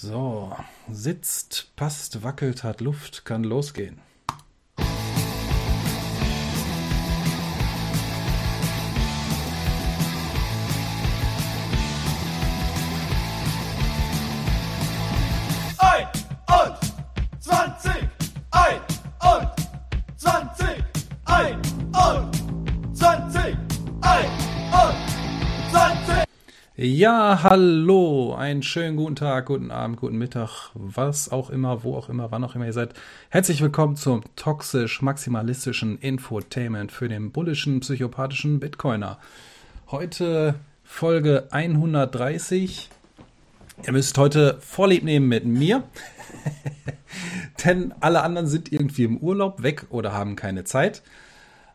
So, sitzt, passt, wackelt, hat Luft, kann losgehen. Ja, hallo, einen schönen guten Tag, guten Abend, guten Mittag, was auch immer, wo auch immer, wann auch immer ihr seid. Herzlich willkommen zum toxisch-maximalistischen Infotainment für den bullischen, psychopathischen Bitcoiner. Heute Folge 130. Ihr müsst heute Vorlieb nehmen mit mir, denn alle anderen sind irgendwie im Urlaub weg oder haben keine Zeit.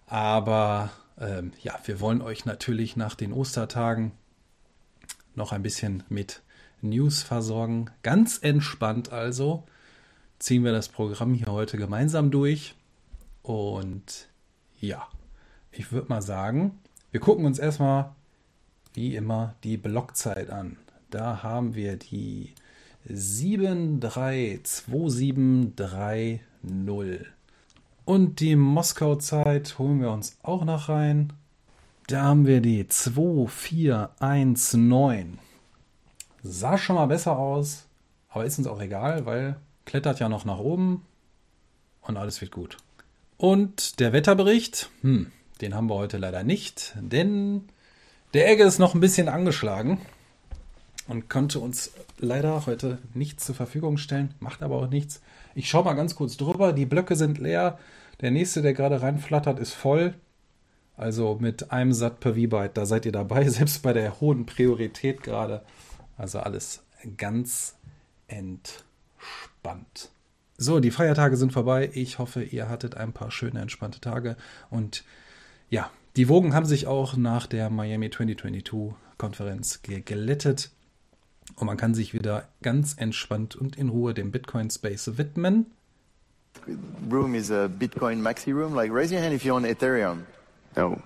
Aber ähm, ja, wir wollen euch natürlich nach den Ostertagen noch ein bisschen mit News versorgen. Ganz entspannt also ziehen wir das Programm hier heute gemeinsam durch. Und ja, ich würde mal sagen, wir gucken uns erstmal wie immer die Blockzeit an. Da haben wir die 732730. Und die Moskau-Zeit holen wir uns auch noch rein. Da haben wir die 2419. Sah schon mal besser aus, aber ist uns auch egal, weil klettert ja noch nach oben und alles wird gut. Und der Wetterbericht, hm, den haben wir heute leider nicht, denn der Egge ist noch ein bisschen angeschlagen und konnte uns leider heute nichts zur Verfügung stellen, macht aber auch nichts. Ich schaue mal ganz kurz drüber, die Blöcke sind leer, der nächste, der gerade reinflattert, ist voll. Also mit einem Sat per V-Byte, da seid ihr dabei, selbst bei der hohen Priorität gerade. Also alles ganz entspannt. So, die Feiertage sind vorbei. Ich hoffe, ihr hattet ein paar schöne, entspannte Tage. Und ja, die Wogen haben sich auch nach der Miami 2022 Konferenz geglättet. Und man kann sich wieder ganz entspannt und in Ruhe dem Bitcoin Space widmen. room is a Bitcoin maxi room? Like, raise your hand if you're on Ethereum. No.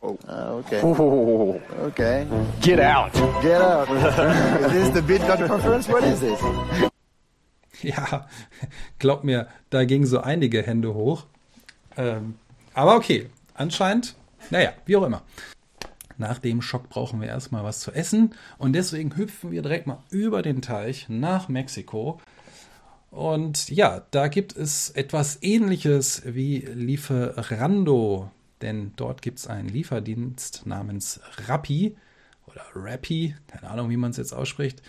Oh, okay. Oh, Okay. get out. Get out. is this the Bitcoin conference? What is this? Ja, glaub mir, da gingen so einige Hände hoch. Ähm, aber okay, anscheinend, naja, wie auch immer. Nach dem Schock brauchen wir erstmal was zu essen und deswegen hüpfen wir direkt mal über den Teich nach Mexiko. Und ja, da gibt es etwas ähnliches wie Lieferando, denn dort gibt es einen Lieferdienst namens Rappi oder Rappi, keine Ahnung, wie man es jetzt ausspricht.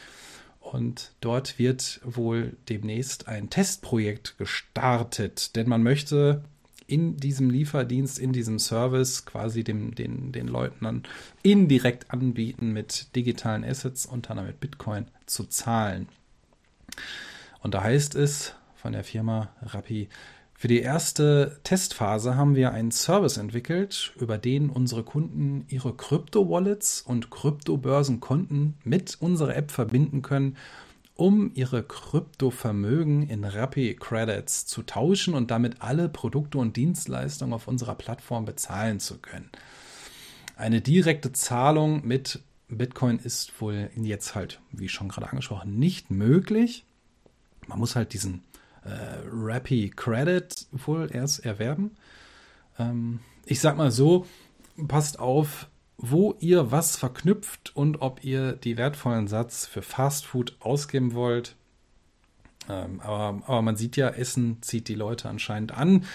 Und dort wird wohl demnächst ein Testprojekt gestartet, denn man möchte in diesem Lieferdienst, in diesem Service quasi dem, den, den Leuten dann indirekt anbieten, mit digitalen Assets, unter anderem mit Bitcoin, zu zahlen. Und da heißt es von der Firma Rappi, für die erste Testphase haben wir einen Service entwickelt, über den unsere Kunden ihre Krypto-Wallets und Kryptobörsenkonten mit unserer App verbinden können, um ihre Kryptovermögen in Rappi Credits zu tauschen und damit alle Produkte und Dienstleistungen auf unserer Plattform bezahlen zu können. Eine direkte Zahlung mit Bitcoin ist wohl jetzt halt, wie schon gerade angesprochen, nicht möglich. Man muss halt diesen äh, Rappi Credit wohl erst erwerben. Ähm, ich sag mal so, passt auf, wo ihr was verknüpft und ob ihr die wertvollen Satz für Fast Food ausgeben wollt. Ähm, aber, aber man sieht ja, Essen zieht die Leute anscheinend an.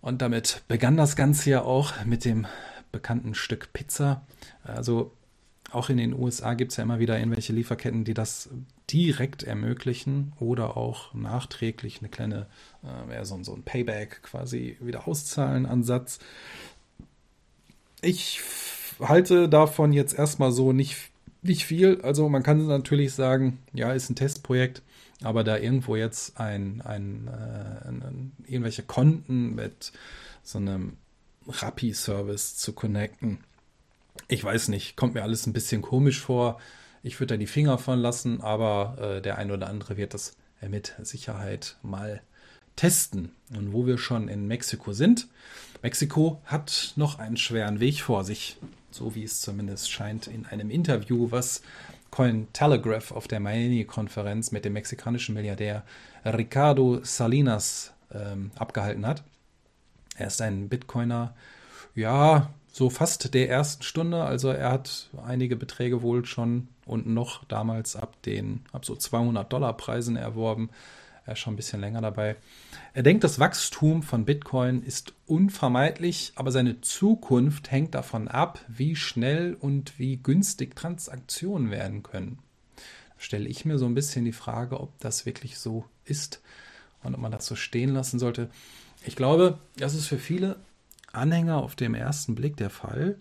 Und damit begann das Ganze ja auch mit dem bekannten Stück Pizza. Also auch in den USA gibt es ja immer wieder irgendwelche Lieferketten, die das direkt ermöglichen oder auch nachträglich eine kleine, äh, so, so ein Payback quasi wieder auszahlen Ansatz. Ich halte davon jetzt erstmal so nicht, nicht viel. Also man kann natürlich sagen, ja, ist ein Testprojekt, aber da irgendwo jetzt ein, ein, äh, ein, irgendwelche Konten mit so einem Rappi-Service zu connecten, ich weiß nicht, kommt mir alles ein bisschen komisch vor. Ich würde da die Finger von lassen, aber äh, der ein oder andere wird das mit Sicherheit mal testen. Und wo wir schon in Mexiko sind, Mexiko hat noch einen schweren Weg vor sich, so wie es zumindest scheint in einem Interview, was Coin Telegraph auf der Miami-Konferenz mit dem mexikanischen Milliardär Ricardo Salinas ähm, abgehalten hat. Er ist ein Bitcoiner, ja, so fast der ersten Stunde. Also er hat einige Beträge wohl schon und noch damals ab den, ab so 200 Dollar Preisen erworben. Er ist schon ein bisschen länger dabei. Er denkt, das Wachstum von Bitcoin ist unvermeidlich, aber seine Zukunft hängt davon ab, wie schnell und wie günstig Transaktionen werden können. Da stelle ich mir so ein bisschen die Frage, ob das wirklich so ist und ob man das so stehen lassen sollte. Ich glaube, das ist für viele Anhänger auf dem ersten Blick der Fall.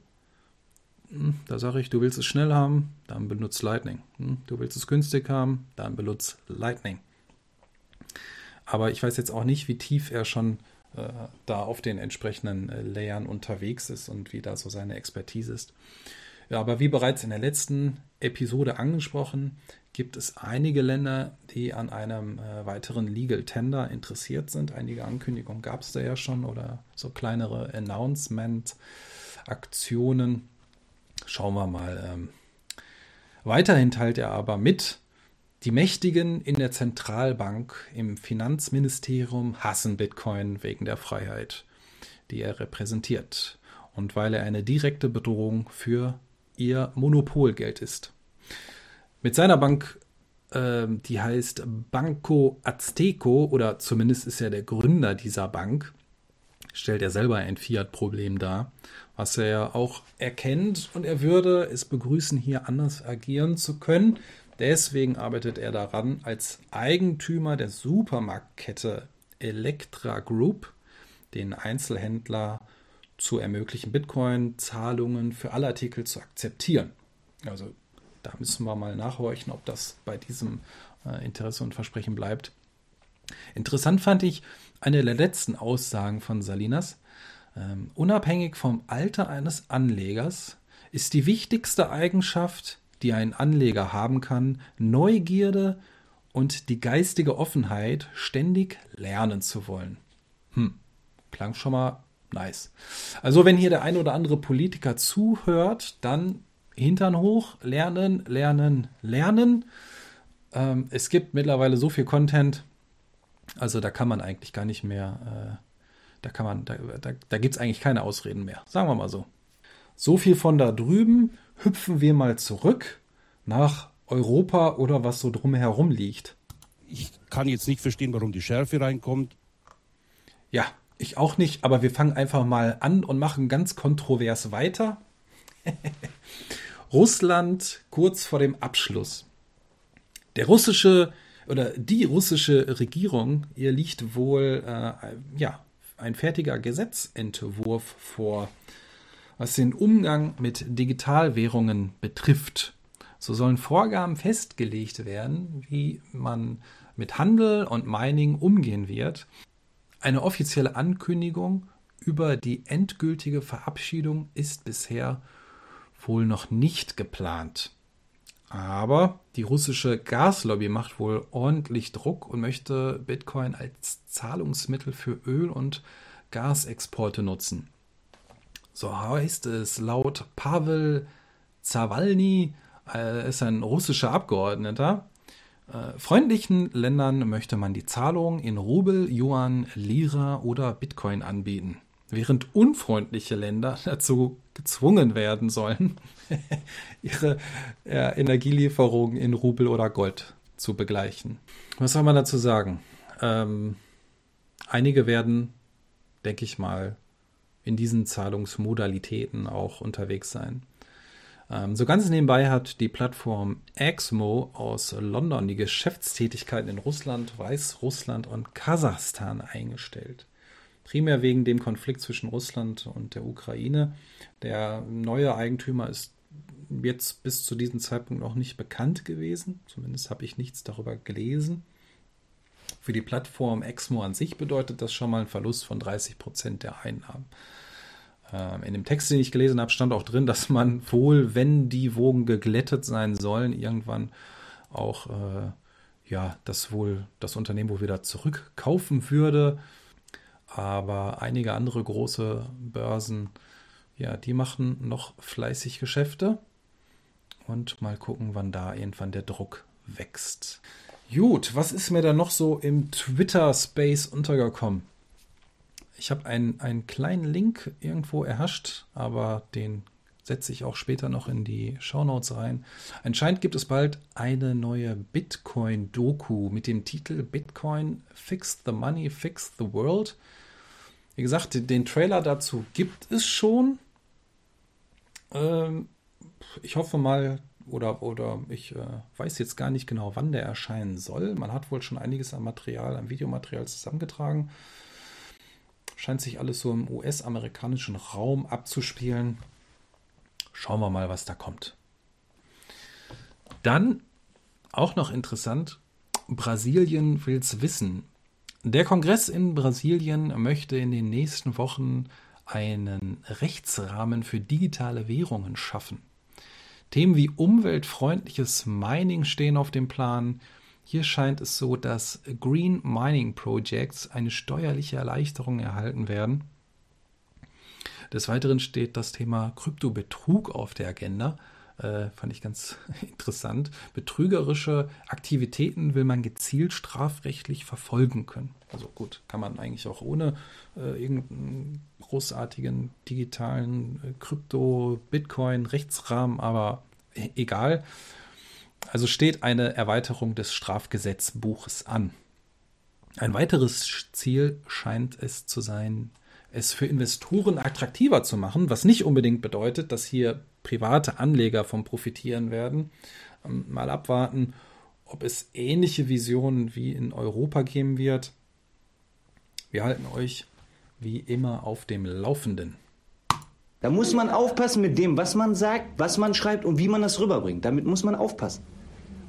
Hm, da sage ich, du willst es schnell haben, dann benutzt Lightning. Hm, du willst es günstig haben, dann benutzt Lightning. Aber ich weiß jetzt auch nicht, wie tief er schon äh, da auf den entsprechenden äh, Layern unterwegs ist und wie da so seine Expertise ist. Ja, aber wie bereits in der letzten Episode angesprochen, gibt es einige Länder, die an einem äh, weiteren Legal Tender interessiert sind. Einige Ankündigungen gab es da ja schon oder so kleinere Announcement-Aktionen. Schauen wir mal. Ähm, weiterhin teilt er aber mit, die Mächtigen in der Zentralbank, im Finanzministerium hassen Bitcoin wegen der Freiheit, die er repräsentiert und weil er eine direkte Bedrohung für ihr Monopolgeld ist. Mit seiner Bank, äh, die heißt Banco Azteco, oder zumindest ist er der Gründer dieser Bank, stellt er selber ein Fiat-Problem dar, was er ja auch erkennt und er würde es begrüßen, hier anders agieren zu können, Deswegen arbeitet er daran, als Eigentümer der Supermarktkette Electra Group den Einzelhändler zu ermöglichen, Bitcoin-Zahlungen für alle Artikel zu akzeptieren. Also da müssen wir mal nachhorchen, ob das bei diesem äh, Interesse und Versprechen bleibt. Interessant fand ich eine der letzten Aussagen von Salinas. Ähm, unabhängig vom Alter eines Anlegers ist die wichtigste Eigenschaft, die ein Anleger haben kann, Neugierde und die geistige Offenheit, ständig lernen zu wollen. Hm, klang schon mal nice. Also wenn hier der ein oder andere Politiker zuhört, dann Hintern hoch, lernen, lernen, lernen. Ähm, es gibt mittlerweile so viel Content, also da kann man eigentlich gar nicht mehr, äh, da kann man, da, da, da gibt es eigentlich keine Ausreden mehr, sagen wir mal so. So viel von da drüben hüpfen wir mal zurück nach Europa oder was so drumherum liegt. Ich kann jetzt nicht verstehen, warum die Schärfe reinkommt. Ja, ich auch nicht, aber wir fangen einfach mal an und machen ganz kontrovers weiter. Russland kurz vor dem Abschluss. Der russische oder die russische Regierung, ihr liegt wohl äh, ja, ein fertiger Gesetzentwurf vor, was den Umgang mit Digitalwährungen betrifft. So sollen Vorgaben festgelegt werden, wie man mit Handel und Mining umgehen wird. Eine offizielle Ankündigung über die endgültige Verabschiedung ist bisher wohl noch nicht geplant. Aber die russische Gaslobby macht wohl ordentlich Druck und möchte Bitcoin als Zahlungsmittel für Öl- und Gasexporte nutzen. So heißt es laut Pavel Zawalny, äh, ist ein russischer Abgeordneter. Äh, freundlichen Ländern möchte man die Zahlung in Rubel, Yuan, Lira oder Bitcoin anbieten, während unfreundliche Länder dazu gezwungen werden sollen, ihre äh, Energielieferungen in Rubel oder Gold zu begleichen. Was soll man dazu sagen? Ähm, einige werden, denke ich mal, in diesen Zahlungsmodalitäten auch unterwegs sein. Ähm, so ganz nebenbei hat die Plattform Exmo aus London die Geschäftstätigkeiten in Russland, Weißrussland und Kasachstan eingestellt. Primär wegen dem Konflikt zwischen Russland und der Ukraine. Der neue Eigentümer ist jetzt bis zu diesem Zeitpunkt noch nicht bekannt gewesen. Zumindest habe ich nichts darüber gelesen. Für die Plattform Exmo an sich bedeutet das schon mal einen Verlust von 30 Prozent der Einnahmen. Ähm, in dem Text, den ich gelesen habe, stand auch drin, dass man wohl, wenn die Wogen geglättet sein sollen, irgendwann auch äh, ja, das wohl das Unternehmen wohl wieder zurückkaufen würde. Aber einige andere große Börsen, ja, die machen noch fleißig Geschäfte. und mal gucken, wann da irgendwann der Druck wächst. Gut, was ist mir da noch so im Twitter-Space untergekommen? Ich habe einen, einen kleinen Link irgendwo erhascht, aber den setze ich auch später noch in die Shownotes rein. Anscheinend gibt es bald eine neue Bitcoin-Doku mit dem Titel Bitcoin Fix the Money, Fix the World. Wie gesagt, den Trailer dazu gibt es schon. Ähm, ich hoffe mal, oder, oder ich äh, weiß jetzt gar nicht genau, wann der erscheinen soll. Man hat wohl schon einiges an Material, an Videomaterial zusammengetragen. Scheint sich alles so im US-amerikanischen Raum abzuspielen. Schauen wir mal, was da kommt. Dann auch noch interessant, Brasilien will es wissen. Der Kongress in Brasilien möchte in den nächsten Wochen einen Rechtsrahmen für digitale Währungen schaffen. Themen wie umweltfreundliches Mining stehen auf dem Plan. Hier scheint es so, dass Green Mining Projects eine steuerliche Erleichterung erhalten werden. Des Weiteren steht das Thema Kryptobetrug auf der Agenda. Äh, fand ich ganz interessant. Betrügerische Aktivitäten will man gezielt strafrechtlich verfolgen können. Also gut, kann man eigentlich auch ohne äh, irgendeinen großartigen digitalen äh, Krypto, Bitcoin, Rechtsrahmen, aber e egal. Also steht eine Erweiterung des Strafgesetzbuches an. Ein weiteres Ziel scheint es zu sein, es für Investoren attraktiver zu machen, was nicht unbedingt bedeutet, dass hier private Anleger vom profitieren werden. Ähm, mal abwarten, ob es ähnliche Visionen wie in Europa geben wird. Wir halten euch wie immer auf dem Laufenden. Da muss man aufpassen mit dem, was man sagt, was man schreibt und wie man das rüberbringt. Damit muss man aufpassen.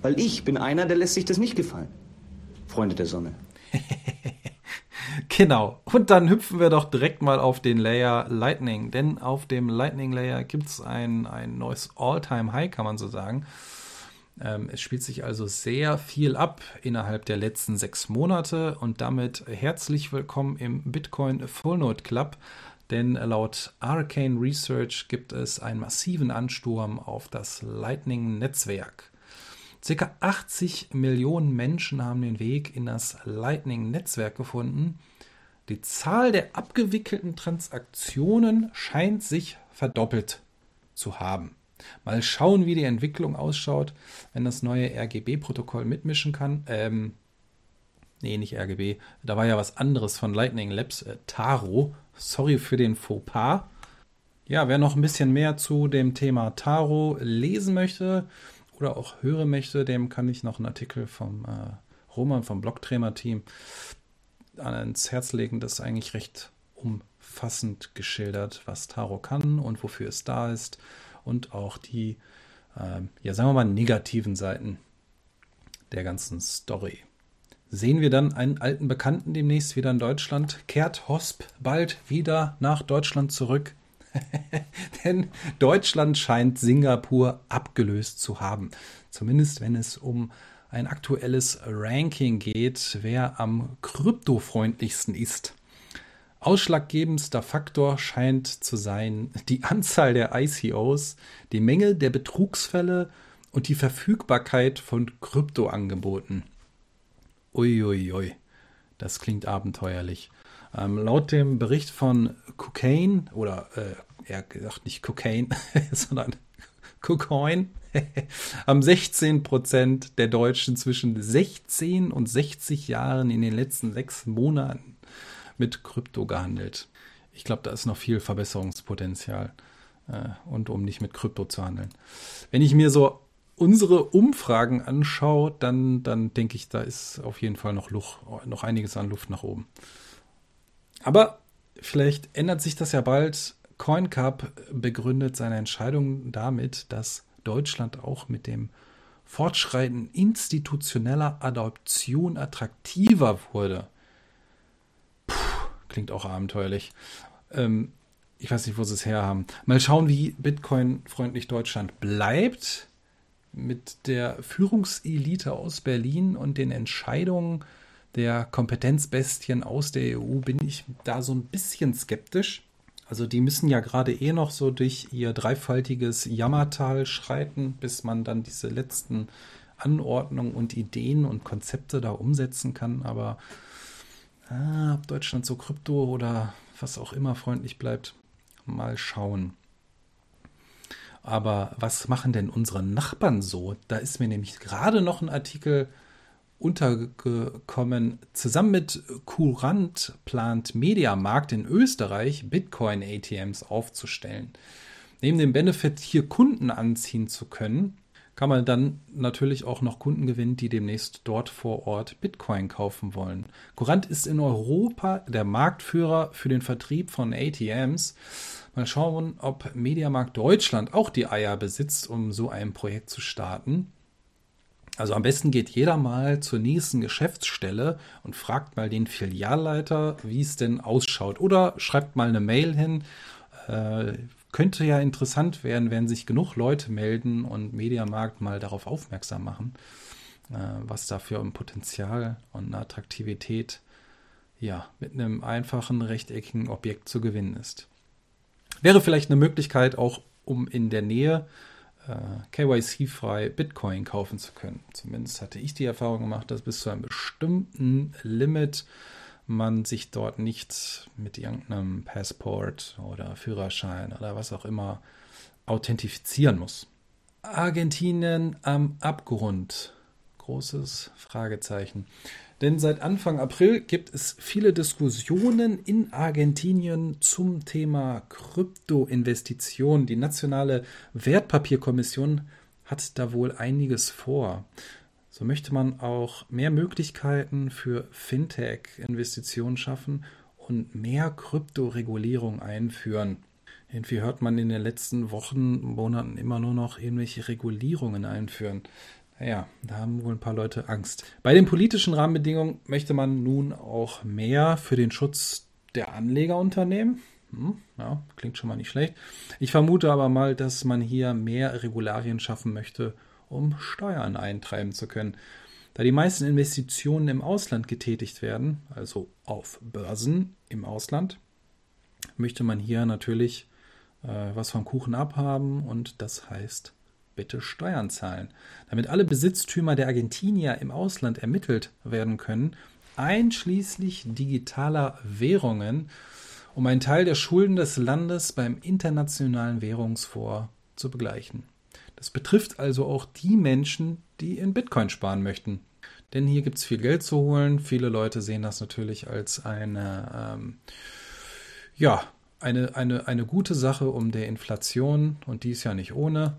Weil ich bin einer, der lässt sich das nicht gefallen. Freunde der Sonne. Genau. Und dann hüpfen wir doch direkt mal auf den Layer Lightning. Denn auf dem Lightning Layer gibt es ein, ein neues All-Time-High, kann man so sagen. Ähm, es spielt sich also sehr viel ab innerhalb der letzten sechs Monate und damit herzlich willkommen im Bitcoin Full Node Club. Denn laut Arcane Research gibt es einen massiven Ansturm auf das Lightning-Netzwerk. Circa 80 Millionen Menschen haben den Weg in das Lightning-Netzwerk gefunden. Die Zahl der abgewickelten Transaktionen scheint sich verdoppelt zu haben. Mal schauen, wie die Entwicklung ausschaut, wenn das neue RGB-Protokoll mitmischen kann. Ähm, nee, nicht RGB. Da war ja was anderes von Lightning Labs, äh, Taro. Sorry für den Fauxpas. Ja, wer noch ein bisschen mehr zu dem Thema Taro lesen möchte, oder auch hören möchte, dem kann ich noch einen Artikel vom äh, Roman vom Blogtrainer-Team ans Herz legen. Das ist eigentlich recht umfassend geschildert, was Tarot kann und wofür es da ist und auch die, äh, ja, sagen wir mal, negativen Seiten der ganzen Story. Sehen wir dann einen alten Bekannten demnächst wieder in Deutschland? Kehrt Hosp bald wieder nach Deutschland zurück? Denn Deutschland scheint Singapur abgelöst zu haben. Zumindest wenn es um ein aktuelles Ranking geht, wer am kryptofreundlichsten ist. Ausschlaggebendster Faktor scheint zu sein die Anzahl der ICOs, die Menge der Betrugsfälle und die Verfügbarkeit von Kryptoangeboten. Uiuiui, das klingt abenteuerlich. Ähm, laut dem Bericht von Cocaine, oder äh, er gesagt nicht Cocaine, sondern Cocoin, haben 16 Prozent der Deutschen zwischen 16 und 60 Jahren in den letzten sechs Monaten mit Krypto gehandelt. Ich glaube, da ist noch viel Verbesserungspotenzial äh, und um nicht mit Krypto zu handeln. Wenn ich mir so unsere Umfragen anschaue, dann, dann denke ich, da ist auf jeden Fall noch, Luft, noch einiges an Luft nach oben. Aber vielleicht ändert sich das ja bald. CoinCup begründet seine Entscheidung damit, dass Deutschland auch mit dem Fortschreiten institutioneller Adoption attraktiver wurde. Puh, klingt auch abenteuerlich. Ähm, ich weiß nicht, wo sie es herhaben. Mal schauen, wie Bitcoin-freundlich Deutschland bleibt mit der Führungselite aus Berlin und den Entscheidungen der Kompetenzbestien aus der EU bin ich da so ein bisschen skeptisch. Also die müssen ja gerade eh noch so durch ihr dreifaltiges Jammertal schreiten, bis man dann diese letzten Anordnungen und Ideen und Konzepte da umsetzen kann. Aber ah, ob Deutschland so krypto oder was auch immer freundlich bleibt, mal schauen. Aber was machen denn unsere Nachbarn so? Da ist mir nämlich gerade noch ein Artikel untergekommen. Zusammen mit Courant plant Mediamarkt in Österreich Bitcoin-ATMs aufzustellen. Neben dem Benefit, hier Kunden anziehen zu können, kann man dann natürlich auch noch Kunden gewinnen, die demnächst dort vor Ort Bitcoin kaufen wollen. Courant ist in Europa der Marktführer für den Vertrieb von ATMs. Mal schauen, ob Mediamarkt Deutschland auch die Eier besitzt, um so ein Projekt zu starten. Also am besten geht jeder mal zur nächsten Geschäftsstelle und fragt mal den Filialleiter, wie es denn ausschaut. Oder schreibt mal eine Mail hin. Äh, könnte ja interessant werden, wenn sich genug Leute melden und Mediamarkt mal darauf aufmerksam machen, äh, was da für ein Potenzial und eine Attraktivität ja, mit einem einfachen rechteckigen Objekt zu gewinnen ist. Wäre vielleicht eine Möglichkeit, auch um in der Nähe äh, KYC-frei Bitcoin kaufen zu können. Zumindest hatte ich die Erfahrung gemacht, dass bis zu einem bestimmten Limit man sich dort nicht mit irgendeinem Passport oder Führerschein oder was auch immer authentifizieren muss. Argentinien am Abgrund. Großes Fragezeichen. Denn seit Anfang April gibt es viele Diskussionen in Argentinien zum Thema Kryptoinvestitionen. Die nationale Wertpapierkommission hat da wohl einiges vor. So möchte man auch mehr Möglichkeiten für Fintech-Investitionen schaffen und mehr Kryptoregulierung einführen. Irgendwie hört man in den letzten Wochen, Monaten immer nur noch irgendwelche Regulierungen einführen. Naja, da haben wohl ein paar Leute Angst. Bei den politischen Rahmenbedingungen möchte man nun auch mehr für den Schutz der Anleger unternehmen. Hm, ja, klingt schon mal nicht schlecht. Ich vermute aber mal, dass man hier mehr Regularien schaffen möchte, um Steuern eintreiben zu können. Da die meisten Investitionen im Ausland getätigt werden, also auf Börsen im Ausland, möchte man hier natürlich äh, was vom Kuchen abhaben und das heißt bitte Steuern zahlen. Damit alle Besitztümer der Argentinier im Ausland ermittelt werden können, einschließlich digitaler Währungen, um einen Teil der Schulden des Landes beim internationalen Währungsfonds zu begleichen. Das betrifft also auch die Menschen, die in Bitcoin sparen möchten. Denn hier gibt es viel Geld zu holen. Viele Leute sehen das natürlich als eine, ähm, ja, eine, eine, eine gute Sache, um der Inflation, und die ist ja nicht ohne,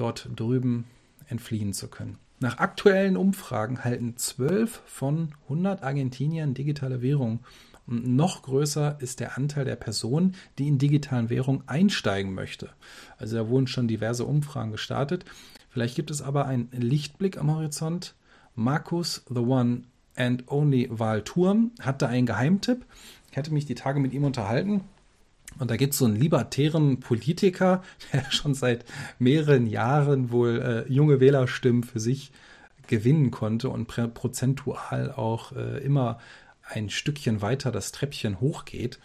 dort drüben entfliehen zu können. Nach aktuellen Umfragen halten 12 von 100 Argentiniern digitale Währung noch größer ist der Anteil der Personen, die in digitalen Währungen einsteigen möchte. Also da wurden schon diverse Umfragen gestartet. Vielleicht gibt es aber einen Lichtblick am Horizont. Markus, the one and only Wahlturm, hat da einen Geheimtipp. Ich hatte mich die Tage mit ihm unterhalten. Und da gibt es so einen libertären Politiker, der schon seit mehreren Jahren wohl äh, junge Wählerstimmen für sich gewinnen konnte und prozentual auch äh, immer ein Stückchen weiter das Treppchen hochgeht.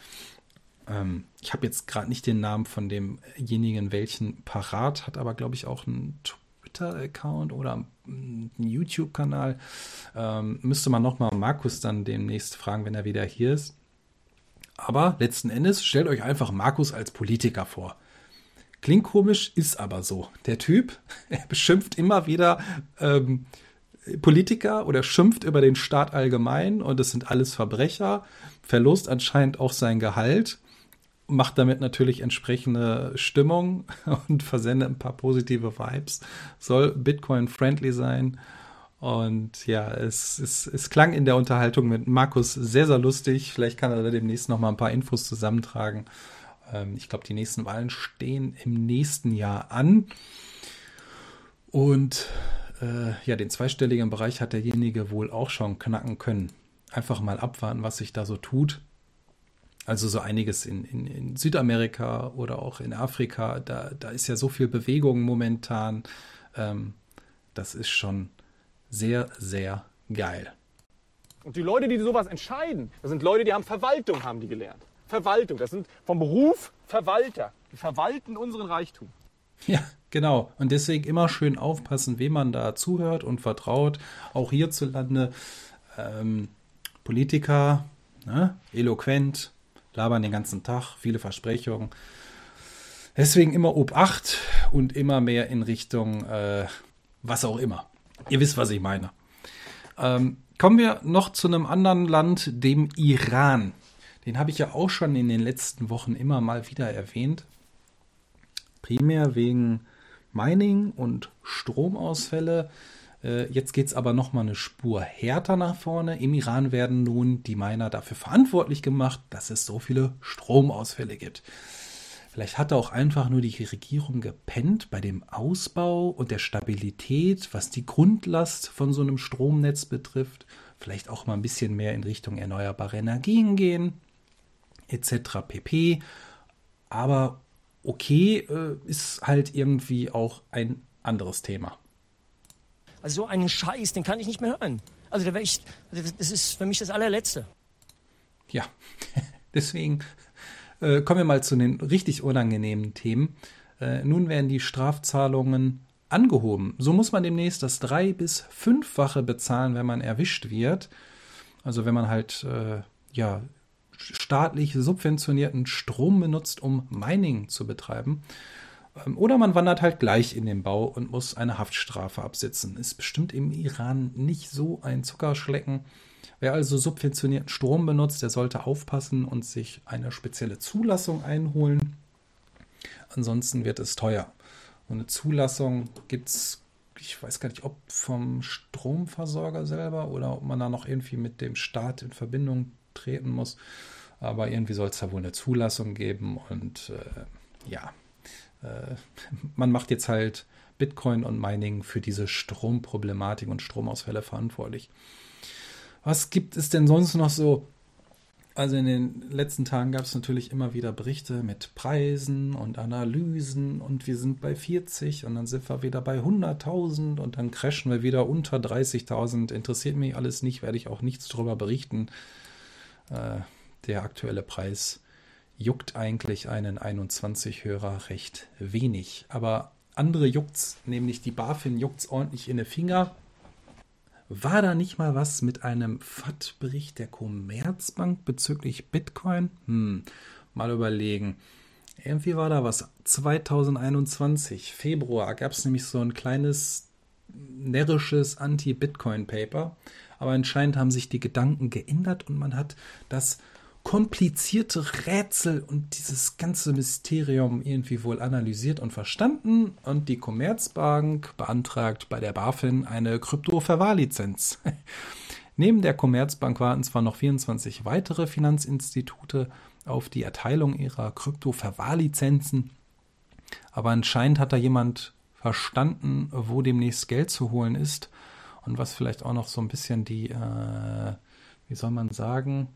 Ähm, ich habe jetzt gerade nicht den Namen von demjenigen, welchen parat, hat aber, glaube ich, auch einen Twitter-Account oder einen YouTube-Kanal. Ähm, müsste man nochmal Markus dann demnächst fragen, wenn er wieder hier ist. Aber letzten Endes stellt euch einfach Markus als Politiker vor. Klingt komisch, ist aber so. Der Typ, er beschimpft immer wieder ähm, Politiker oder schimpft über den Staat allgemein und es sind alles Verbrecher, verlost anscheinend auch sein Gehalt, macht damit natürlich entsprechende Stimmung und versendet ein paar positive Vibes, soll Bitcoin-friendly sein. Und ja, es, es, es klang in der Unterhaltung mit Markus sehr, sehr lustig. Vielleicht kann er da demnächst noch mal ein paar Infos zusammentragen. Ähm, ich glaube, die nächsten Wahlen stehen im nächsten Jahr an. Und äh, ja, den zweistelligen Bereich hat derjenige wohl auch schon knacken können. Einfach mal abwarten, was sich da so tut. Also so einiges in, in, in Südamerika oder auch in Afrika, da, da ist ja so viel Bewegung momentan. Ähm, das ist schon sehr, sehr geil. Und die Leute, die sowas entscheiden, das sind Leute, die haben Verwaltung, haben die gelernt. Verwaltung. Das sind vom Beruf Verwalter. Die verwalten unseren Reichtum. Ja, genau. Und deswegen immer schön aufpassen, wem man da zuhört und vertraut. Auch hierzulande ähm, Politiker, ne? eloquent, labern den ganzen Tag, viele Versprechungen. Deswegen immer Obacht und immer mehr in Richtung äh, was auch immer. Ihr wisst, was ich meine. Ähm, kommen wir noch zu einem anderen Land, dem Iran. Den habe ich ja auch schon in den letzten Wochen immer mal wieder erwähnt. Primär wegen Mining und Stromausfälle. Äh, jetzt geht es aber noch mal eine Spur härter nach vorne. Im Iran werden nun die Miner dafür verantwortlich gemacht, dass es so viele Stromausfälle gibt. Vielleicht hat auch einfach nur die Regierung gepennt bei dem Ausbau und der Stabilität, was die Grundlast von so einem Stromnetz betrifft. Vielleicht auch mal ein bisschen mehr in Richtung erneuerbare Energien gehen, etc. pp. Aber okay, äh, ist halt irgendwie auch ein anderes Thema. Also so einen Scheiß, den kann ich nicht mehr hören. Also da ich, also das ist für mich das allerletzte. Ja, deswegen äh, kommen wir mal zu den richtig unangenehmen Themen. Äh, nun werden die Strafzahlungen angehoben. So muss man demnächst das drei- bis fünffache bezahlen, wenn man erwischt wird. Also wenn man halt äh, ja staatlich subventionierten Strom benutzt, um Mining zu betreiben. Ähm, oder man wandert halt gleich in den Bau und muss eine Haftstrafe absitzen. Ist bestimmt im Iran nicht so ein Zuckerschlecken. Wer also subventionierten Strom benutzt, der sollte aufpassen und sich eine spezielle Zulassung einholen. Ansonsten wird es teuer. Und eine Zulassung gibt es, ich weiß gar nicht, ob vom Stromversorger selber oder ob man da noch irgendwie mit dem Staat in Verbindung treten muss. Aber irgendwie soll es da wohl eine Zulassung geben und äh, ja, äh, man macht jetzt halt Bitcoin und Mining für diese Stromproblematik und Stromausfälle verantwortlich. Was gibt es denn sonst noch so? Also in den letzten Tagen gab es natürlich immer wieder Berichte mit Preisen und Analysen und wir sind bei 40 und dann sind wir wieder bei 100.000 und dann crashen wir wieder unter 30.000. Interessiert mich alles nicht, werde ich auch nichts darüber berichten. Äh, der aktuelle Preis juckt eigentlich einen 21-Hörer recht wenig. Aber andere juckt's, nämlich die BaFin juckt's ordentlich in den Finger war da nicht mal was mit einem FAT-Bericht der Commerzbank bezüglich Bitcoin? Hm, mal überlegen. Irgendwie war da was. 2021, Februar, gab es nämlich so ein kleines närrisches Anti-Bitcoin-Paper. Aber anscheinend haben sich die Gedanken geändert und man hat das komplizierte Rätsel und dieses ganze Mysterium irgendwie wohl analysiert und verstanden und die Commerzbank beantragt bei der BaFin eine Krypto-Verwahrlizenz. Neben der Commerzbank warten zwar noch 24 weitere Finanzinstitute auf die Erteilung ihrer Krypto-Verwahrlizenzen, aber anscheinend hat da jemand verstanden, wo demnächst Geld zu holen ist und was vielleicht auch noch so ein bisschen die, äh, wie soll man sagen,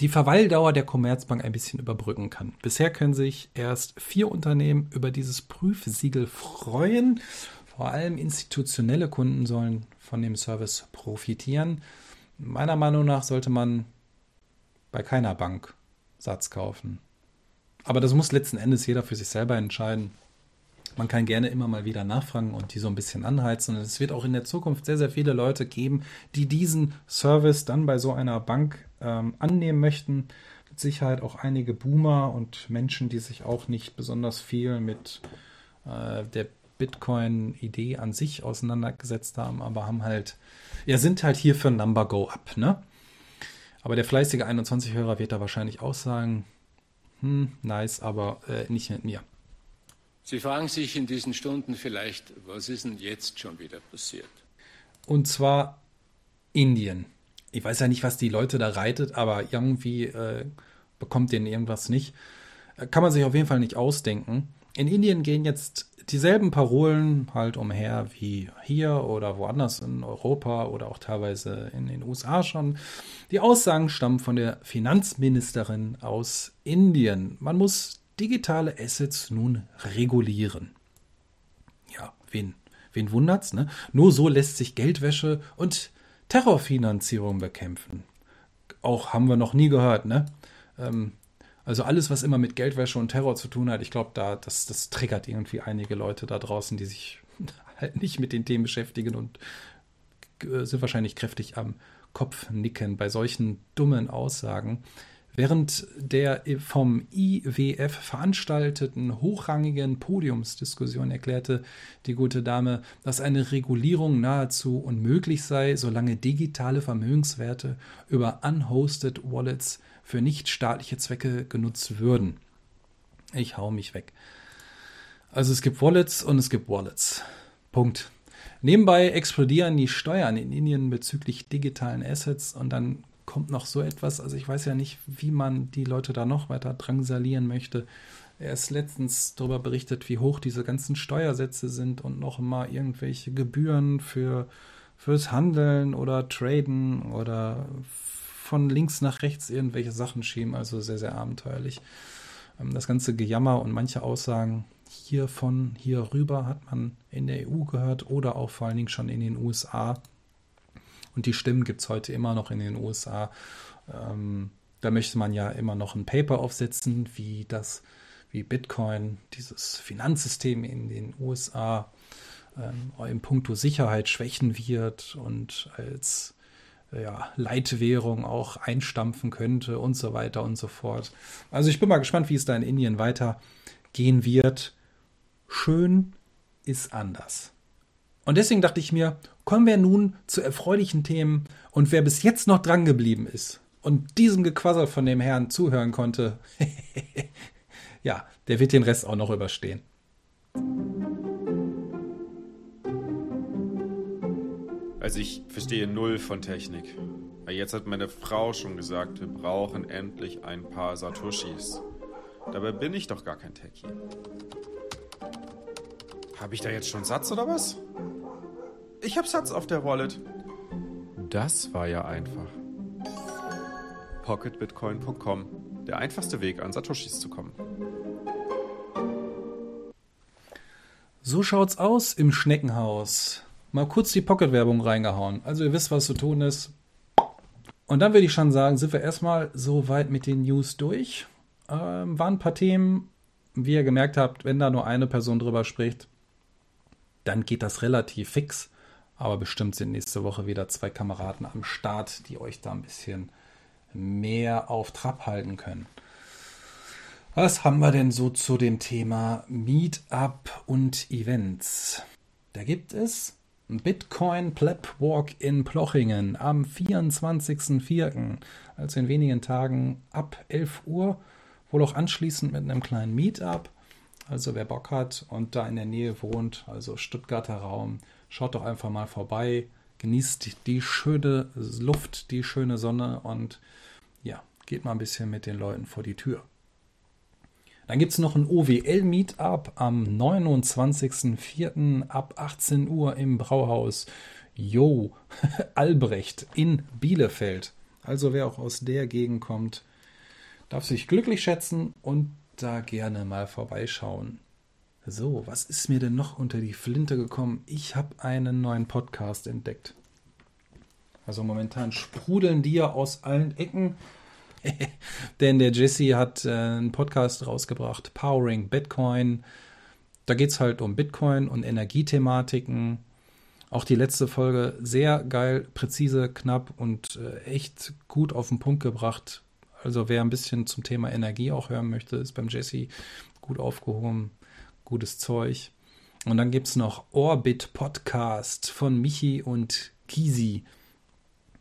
die Verweildauer der Commerzbank ein bisschen überbrücken kann. Bisher können sich erst vier Unternehmen über dieses Prüfsiegel freuen. Vor allem institutionelle Kunden sollen von dem Service profitieren. Meiner Meinung nach sollte man bei keiner Bank Satz kaufen. Aber das muss letzten Endes jeder für sich selber entscheiden. Man kann gerne immer mal wieder nachfragen und die so ein bisschen anheizen. Und es wird auch in der Zukunft sehr, sehr viele Leute geben, die diesen Service dann bei so einer Bank ähm, annehmen möchten. Mit Sicherheit auch einige Boomer und Menschen, die sich auch nicht besonders viel mit äh, der Bitcoin-Idee an sich auseinandergesetzt haben, aber haben halt, ja, sind halt hier für Number Go Up, ne? Aber der fleißige 21-Hörer wird da wahrscheinlich auch sagen, hm, nice, aber äh, nicht mit mir. Sie fragen sich in diesen Stunden vielleicht, was ist denn jetzt schon wieder passiert? Und zwar Indien. Ich weiß ja nicht, was die Leute da reitet, aber irgendwie äh, bekommt denen irgendwas nicht. Äh, kann man sich auf jeden Fall nicht ausdenken. In Indien gehen jetzt dieselben Parolen halt umher wie hier oder woanders in Europa oder auch teilweise in den USA schon. Die Aussagen stammen von der Finanzministerin aus Indien. Man muss digitale Assets nun regulieren. Ja, wen, wen wundert's, ne? Nur so lässt sich Geldwäsche und Terrorfinanzierung bekämpfen. Auch haben wir noch nie gehört, ne? Ähm, Also alles, was immer mit Geldwäsche und Terror zu tun hat, ich glaube, da, das, das triggert irgendwie einige Leute da draußen, die sich halt nicht mit den Themen beschäftigen und sind wahrscheinlich kräftig am Kopf nicken bei solchen dummen Aussagen. Während der vom IWF veranstalteten hochrangigen Podiumsdiskussion erklärte die gute Dame, dass eine Regulierung nahezu unmöglich sei, solange digitale Vermögenswerte über unhosted Wallets für nichtstaatliche Zwecke genutzt würden. Ich hau mich weg. Also es gibt Wallets und es gibt Wallets. Punkt. Nebenbei explodieren die Steuern in Indien bezüglich digitalen Assets und dann kommt noch so etwas. Also ich weiß ja nicht, wie man die Leute da noch weiter drangsalieren möchte. Er ist letztens darüber berichtet, wie hoch diese ganzen Steuersätze sind und noch immer irgendwelche Gebühren für fürs Handeln oder Traden oder von links nach rechts irgendwelche Sachen schieben. Also sehr, sehr abenteuerlich. Ähm, das ganze Gejammer und manche Aussagen hier von hier rüber hat man in der EU gehört oder auch vor allen Dingen schon in den USA. Und die Stimmen gibt es heute immer noch in den USA. Ähm, da möchte man ja immer noch ein Paper aufsetzen, wie das, wie Bitcoin, dieses Finanzsystem in den USA ähm, im Punkto Sicherheit schwächen wird und als ja, Leitwährung auch einstampfen könnte und so weiter und so fort. Also ich bin mal gespannt, wie es da in Indien weitergehen wird. Schön ist anders. Und deswegen dachte ich mir, kommen wir nun zu erfreulichen Themen und wer bis jetzt noch dran geblieben ist und diesem Gequassel von dem Herrn zuhören konnte, ja, der wird den Rest auch noch überstehen. Also ich verstehe null von Technik. Jetzt hat meine Frau schon gesagt, wir brauchen endlich ein paar Satoshis. Dabei bin ich doch gar kein Techie. Habe ich da jetzt schon Satz oder was? Ich habe Satz auf der Wallet. Das war ja einfach. Pocketbitcoin.com. Der einfachste Weg, an Satoshis zu kommen. So schaut's aus im Schneckenhaus. Mal kurz die Pocket-Werbung reingehauen. Also ihr wisst, was zu tun ist. Und dann würde ich schon sagen, sind wir erstmal so weit mit den News durch. Ähm, waren ein paar Themen, wie ihr gemerkt habt, wenn da nur eine Person drüber spricht, dann geht das relativ fix. Aber bestimmt sind nächste Woche wieder zwei Kameraden am Start, die euch da ein bisschen mehr auf Trab halten können. Was haben wir denn so zu dem Thema Meetup und Events? Da gibt es Bitcoin Pleb Walk in Plochingen am 24.04., also in wenigen Tagen ab 11 Uhr, wohl auch anschließend mit einem kleinen Meetup. Also wer Bock hat und da in der Nähe wohnt, also Stuttgarter Raum, Schaut doch einfach mal vorbei, genießt die schöne Luft, die schöne Sonne und ja, geht mal ein bisschen mit den Leuten vor die Tür. Dann gibt es noch ein OWL-Meetup am 29.04. ab 18 Uhr im Brauhaus Jo Albrecht in Bielefeld. Also wer auch aus der Gegend kommt, darf sich glücklich schätzen und da gerne mal vorbeischauen. So, was ist mir denn noch unter die Flinte gekommen? Ich habe einen neuen Podcast entdeckt. Also momentan sprudeln die ja aus allen Ecken. Denn der Jesse hat äh, einen Podcast rausgebracht, Powering Bitcoin. Da geht es halt um Bitcoin und Energiethematiken. Auch die letzte Folge sehr geil, präzise, knapp und äh, echt gut auf den Punkt gebracht. Also wer ein bisschen zum Thema Energie auch hören möchte, ist beim Jesse gut aufgehoben gutes Zeug. Und dann gibt es noch Orbit Podcast von Michi und Kisi.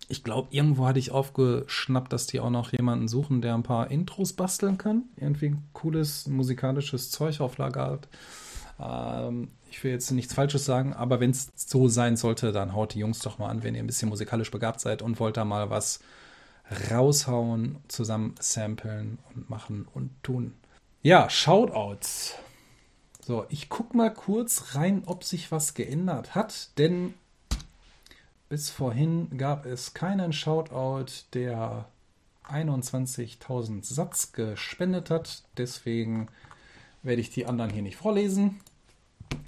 Ich glaube, irgendwo hatte ich aufgeschnappt, dass die auch noch jemanden suchen, der ein paar Intros basteln kann. Irgendwie ein cooles musikalisches Zeug auf Lager hat. Ähm, ich will jetzt nichts Falsches sagen, aber wenn es so sein sollte, dann haut die Jungs doch mal an, wenn ihr ein bisschen musikalisch begabt seid und wollt da mal was raushauen, zusammen samplen und machen und tun. Ja, Shoutouts. So, ich gucke mal kurz rein, ob sich was geändert hat, denn bis vorhin gab es keinen Shoutout, der 21.000 Satz gespendet hat. Deswegen werde ich die anderen hier nicht vorlesen.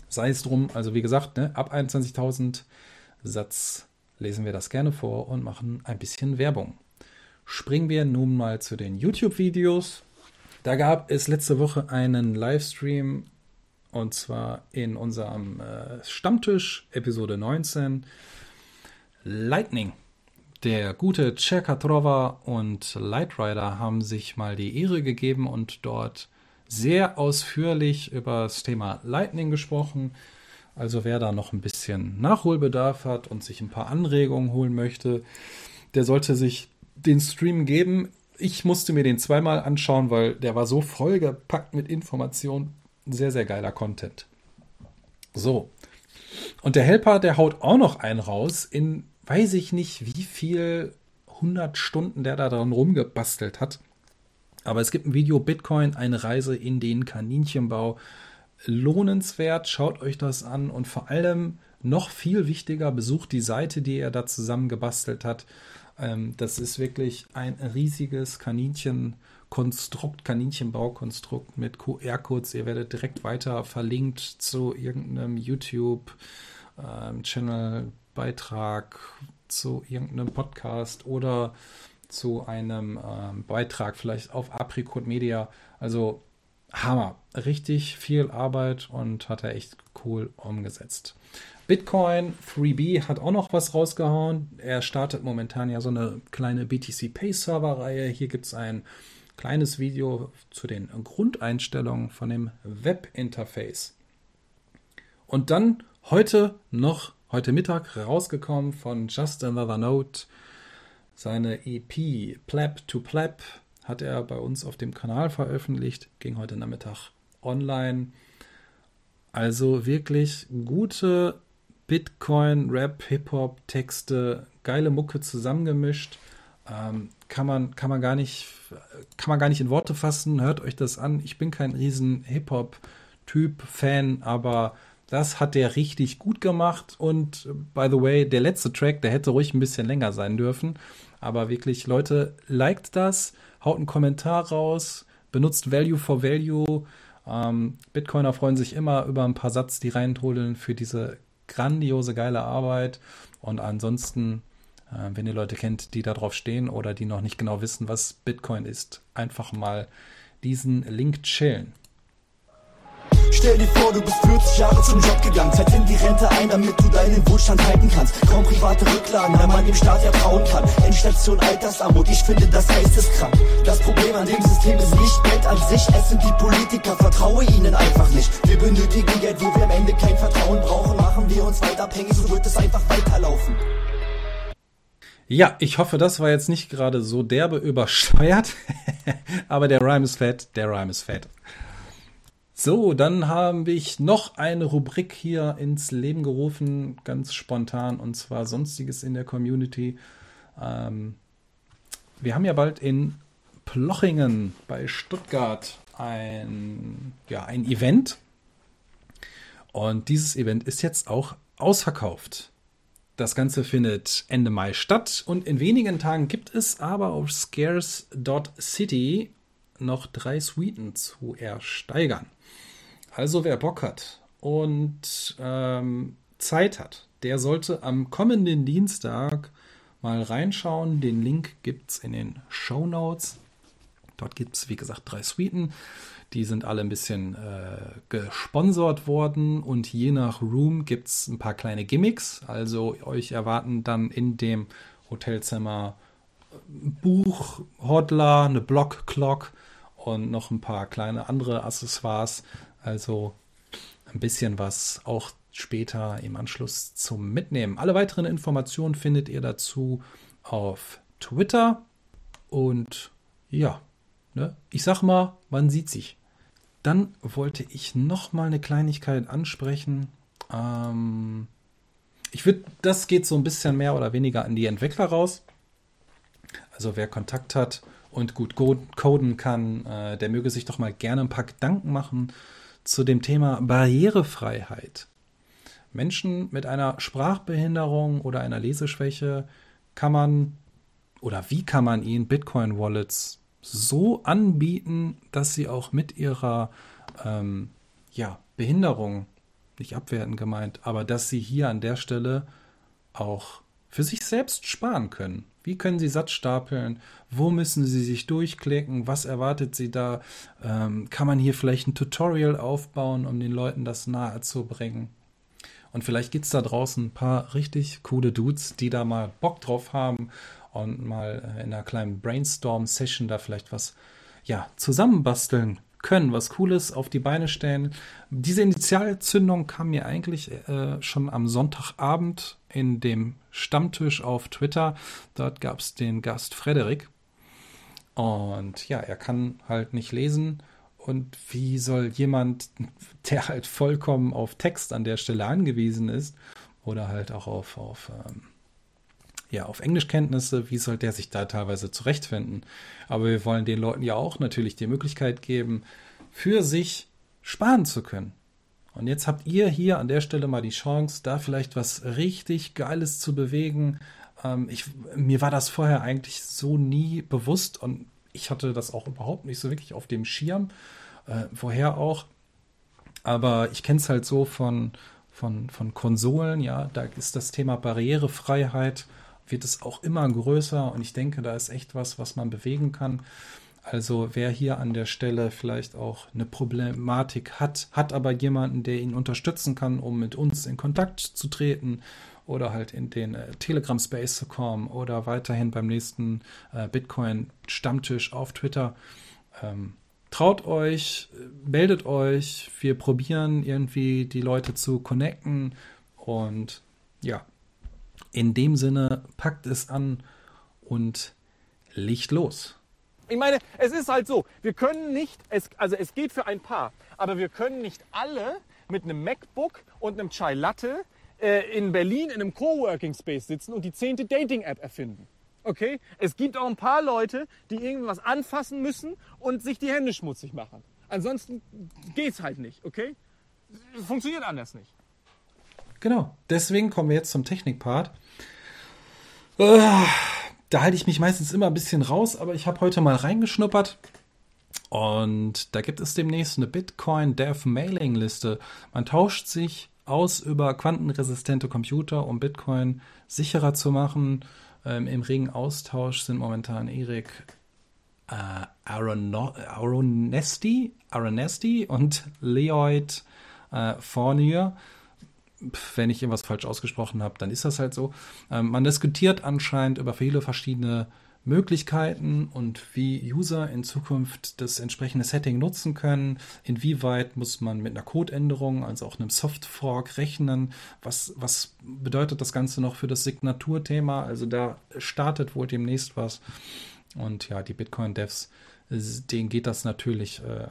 Sei es drum, also wie gesagt, ne, ab 21.000 Satz lesen wir das gerne vor und machen ein bisschen Werbung. Springen wir nun mal zu den YouTube-Videos. Da gab es letzte Woche einen Livestream und zwar in unserem äh, Stammtisch, Episode 19. Lightning. Der gute Cercatrova und Lightrider haben sich mal die Ehre gegeben und dort sehr ausführlich über das Thema Lightning gesprochen. Also wer da noch ein bisschen Nachholbedarf hat und sich ein paar Anregungen holen möchte, der sollte sich den Stream geben. Ich musste mir den zweimal anschauen, weil der war so vollgepackt mit Informationen. Sehr, sehr geiler Content. So. Und der Helper, der haut auch noch einen raus in, weiß ich nicht, wie viel 100 Stunden der da dran rumgebastelt hat. Aber es gibt ein Video Bitcoin, eine Reise in den Kaninchenbau. Lohnenswert, schaut euch das an und vor allem noch viel wichtiger, besucht die Seite, die er da zusammengebastelt hat. Ähm, das ist wirklich ein riesiges Kaninchenkonstrukt, Kaninchenbaukonstrukt mit QR-Codes. Ihr werdet direkt weiter verlinkt zu irgendeinem YouTube-Channel, ähm, zu irgendeinem Podcast oder zu einem ähm, Beitrag vielleicht auf Apricot Media. Also Hammer. Richtig viel Arbeit und hat er echt cool umgesetzt. Bitcoin 3B hat auch noch was rausgehauen. Er startet momentan ja so eine kleine BTC Pay Server Reihe. Hier gibt es ein kleines Video zu den Grundeinstellungen von dem Webinterface. Und dann heute noch, heute Mittag rausgekommen von Just Another Note, seine EP Pleb to Pleb hat er bei uns auf dem Kanal veröffentlicht, ging heute Nachmittag online. Also wirklich gute Bitcoin, Rap, Hip-Hop, Texte, geile Mucke zusammengemischt. Ähm, kann man, kann man gar nicht, kann man gar nicht in Worte fassen. Hört euch das an. Ich bin kein riesen Hip-Hop-Typ, Fan, aber das hat der richtig gut gemacht. Und by the way, der letzte Track, der hätte ruhig ein bisschen länger sein dürfen. Aber wirklich, Leute, liked das, haut einen Kommentar raus, benutzt Value for Value. Ähm, Bitcoiner freuen sich immer über ein paar Satz, die reinholen für diese grandiose, geile Arbeit. Und ansonsten, äh, wenn ihr Leute kennt, die darauf stehen oder die noch nicht genau wissen, was Bitcoin ist, einfach mal diesen Link chillen. Stell dir vor, du bist 40 Jahre zum Job gegangen, Zeit in die Rente ein, damit du deinen Wohlstand halten kannst. Kaum private Rücklagen, da man dem Staat ja trauen kann. Endstation Altersarmut, ich finde das geisteskrank. Das Problem an dem System ist nicht Geld an sich, es sind die Politiker, vertraue ihnen einfach nicht. Wir benötigen Geld, wo wir am Ende kein Vertrauen brauchen, machen wir uns weiter abhängig, so wird es einfach weiterlaufen. Ja, ich hoffe, das war jetzt nicht gerade so derbe übersteuert, aber der Rhyme ist fett, der Rhyme ist fett. So, dann habe ich noch eine Rubrik hier ins Leben gerufen, ganz spontan, und zwar Sonstiges in der Community. Ähm, wir haben ja bald in Plochingen bei Stuttgart ein, ja, ein Event. Und dieses Event ist jetzt auch ausverkauft. Das Ganze findet Ende Mai statt und in wenigen Tagen gibt es aber auf scarce.city noch drei Suiten zu ersteigern. Also wer Bock hat und ähm, Zeit hat, der sollte am kommenden Dienstag mal reinschauen. Den Link gibt es in den Show Notes. Dort gibt es, wie gesagt, drei Suiten. Die sind alle ein bisschen äh, gesponsert worden und je nach Room gibt es ein paar kleine Gimmicks. Also euch erwarten dann in dem Hotelzimmer Buch, Hodler, eine Block Clock und noch ein paar kleine andere Accessoires. Also ein bisschen was auch später im Anschluss zum Mitnehmen. Alle weiteren Informationen findet ihr dazu auf Twitter. Und ja, ne, ich sag mal, man sieht sich. Dann wollte ich noch mal eine Kleinigkeit ansprechen. Ähm, ich würde, das geht so ein bisschen mehr oder weniger an die Entwickler raus. Also wer Kontakt hat und gut coden kann, äh, der möge sich doch mal gerne ein paar Gedanken machen zu dem Thema Barrierefreiheit. Menschen mit einer Sprachbehinderung oder einer Leseschwäche kann man oder wie kann man ihnen Bitcoin-Wallets so anbieten, dass sie auch mit ihrer ähm, ja, Behinderung, nicht abwertend gemeint, aber dass sie hier an der Stelle auch für sich selbst sparen können. Wie können Sie Satz stapeln? Wo müssen Sie sich durchklicken? Was erwartet Sie da? Ähm, kann man hier vielleicht ein Tutorial aufbauen, um den Leuten das nahe zu bringen? Und vielleicht gibt es da draußen ein paar richtig coole Dudes, die da mal Bock drauf haben und mal in einer kleinen Brainstorm-Session da vielleicht was ja, zusammenbasteln können, was Cooles auf die Beine stellen. Diese Initialzündung kam mir eigentlich äh, schon am Sonntagabend in dem Stammtisch auf Twitter. Dort gab es den Gast Frederik. Und ja, er kann halt nicht lesen. Und wie soll jemand, der halt vollkommen auf Text an der Stelle angewiesen ist, oder halt auch auf, auf ähm, ja, auf Englischkenntnisse, wie soll der sich da teilweise zurechtfinden? Aber wir wollen den Leuten ja auch natürlich die Möglichkeit geben, für sich sparen zu können. Und jetzt habt ihr hier an der Stelle mal die Chance, da vielleicht was richtig Geiles zu bewegen. Ähm, ich, mir war das vorher eigentlich so nie bewusst und ich hatte das auch überhaupt nicht so wirklich auf dem Schirm. Äh, woher auch? Aber ich kenne es halt so von, von, von Konsolen, ja, da ist das Thema Barrierefreiheit wird es auch immer größer und ich denke, da ist echt was, was man bewegen kann. Also wer hier an der Stelle vielleicht auch eine Problematik hat, hat aber jemanden, der ihn unterstützen kann, um mit uns in Kontakt zu treten oder halt in den äh, Telegram-Space zu kommen oder weiterhin beim nächsten äh, Bitcoin-Stammtisch auf Twitter. Ähm, traut euch, meldet euch, wir probieren irgendwie die Leute zu connecten und ja, in dem Sinne, packt es an und legt los. Ich meine, es ist halt so, wir können nicht, es, also es geht für ein paar, aber wir können nicht alle mit einem MacBook und einem Chai Latte äh, in Berlin in einem Coworking Space sitzen und die zehnte Dating-App erfinden. Okay? Es gibt auch ein paar Leute, die irgendwas anfassen müssen und sich die Hände schmutzig machen. Ansonsten geht's halt nicht, okay? Funktioniert anders nicht. Genau. Deswegen kommen wir jetzt zum Technikpart. Äh, da halte ich mich meistens immer ein bisschen raus, aber ich habe heute mal reingeschnuppert. Und da gibt es demnächst eine Bitcoin Dev Mailing Liste. Man tauscht sich aus über quantenresistente Computer, um Bitcoin sicherer zu machen. Ähm, Im regen Austausch sind momentan Erik äh, Aronesti, Aronesti und Leoid äh, Fournier wenn ich irgendwas falsch ausgesprochen habe, dann ist das halt so. Ähm, man diskutiert anscheinend über viele verschiedene Möglichkeiten und wie User in Zukunft das entsprechende Setting nutzen können. Inwieweit muss man mit einer Codeänderung, also auch einem Softfork rechnen? Was, was bedeutet das Ganze noch für das Signaturthema? Also da startet wohl demnächst was. Und ja, die Bitcoin-Devs, denen geht das natürlich äh,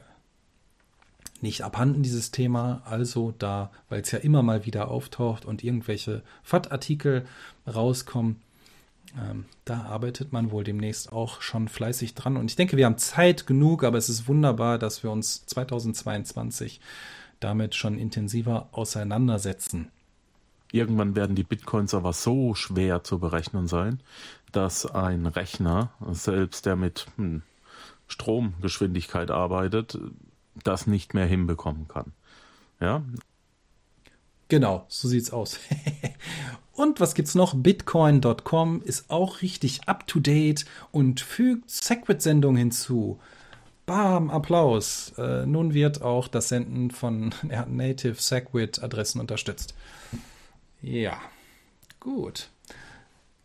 nicht abhanden, dieses Thema. Also da, weil es ja immer mal wieder auftaucht und irgendwelche FAT-Artikel rauskommen, ähm, da arbeitet man wohl demnächst auch schon fleißig dran. Und ich denke, wir haben Zeit genug, aber es ist wunderbar, dass wir uns 2022 damit schon intensiver auseinandersetzen. Irgendwann werden die Bitcoins aber so schwer zu berechnen sein, dass ein Rechner, selbst der mit hm, Stromgeschwindigkeit arbeitet, das nicht mehr hinbekommen kann. Ja. Genau, so sieht's aus. und was gibt's noch? Bitcoin.com ist auch richtig up to date und fügt Segwit-Sendungen hinzu. Bam, Applaus. Äh, nun wird auch das Senden von Native Segwit-Adressen unterstützt. Ja, gut.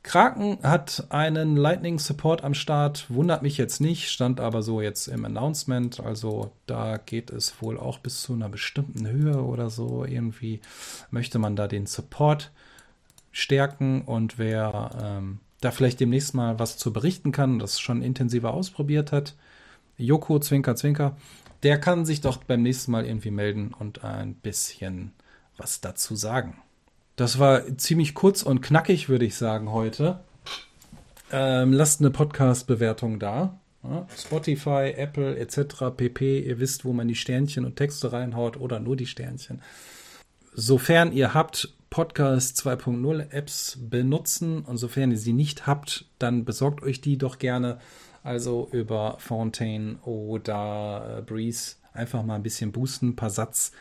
Kraken hat einen Lightning Support am Start, wundert mich jetzt nicht, stand aber so jetzt im Announcement. Also da geht es wohl auch bis zu einer bestimmten Höhe oder so. Irgendwie möchte man da den Support stärken und wer ähm, da vielleicht demnächst mal was zu berichten kann, das schon intensiver ausprobiert hat, Joko Zwinker Zwinker, der kann sich doch beim nächsten Mal irgendwie melden und ein bisschen was dazu sagen. Das war ziemlich kurz und knackig, würde ich sagen, heute. Ähm, lasst eine Podcast-Bewertung da. Spotify, Apple etc. pp. Ihr wisst, wo man die Sternchen und Texte reinhaut oder nur die Sternchen. Sofern ihr habt Podcast 2.0 Apps benutzen und sofern ihr sie nicht habt, dann besorgt euch die doch gerne. Also über Fontaine oder äh, Breeze einfach mal ein bisschen boosten, ein paar Satz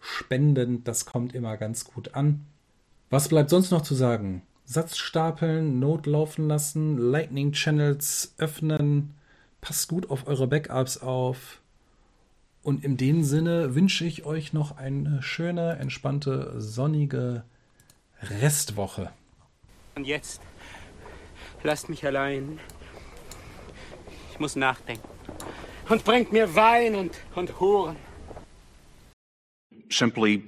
spenden. Das kommt immer ganz gut an. Was bleibt sonst noch zu sagen? Satz stapeln, Not laufen lassen, Lightning Channels öffnen. Passt gut auf eure Backups auf. Und in dem Sinne wünsche ich euch noch eine schöne, entspannte, sonnige Restwoche. Und jetzt lasst mich allein. Ich muss nachdenken. Und bringt mir Wein und, und Huren. simply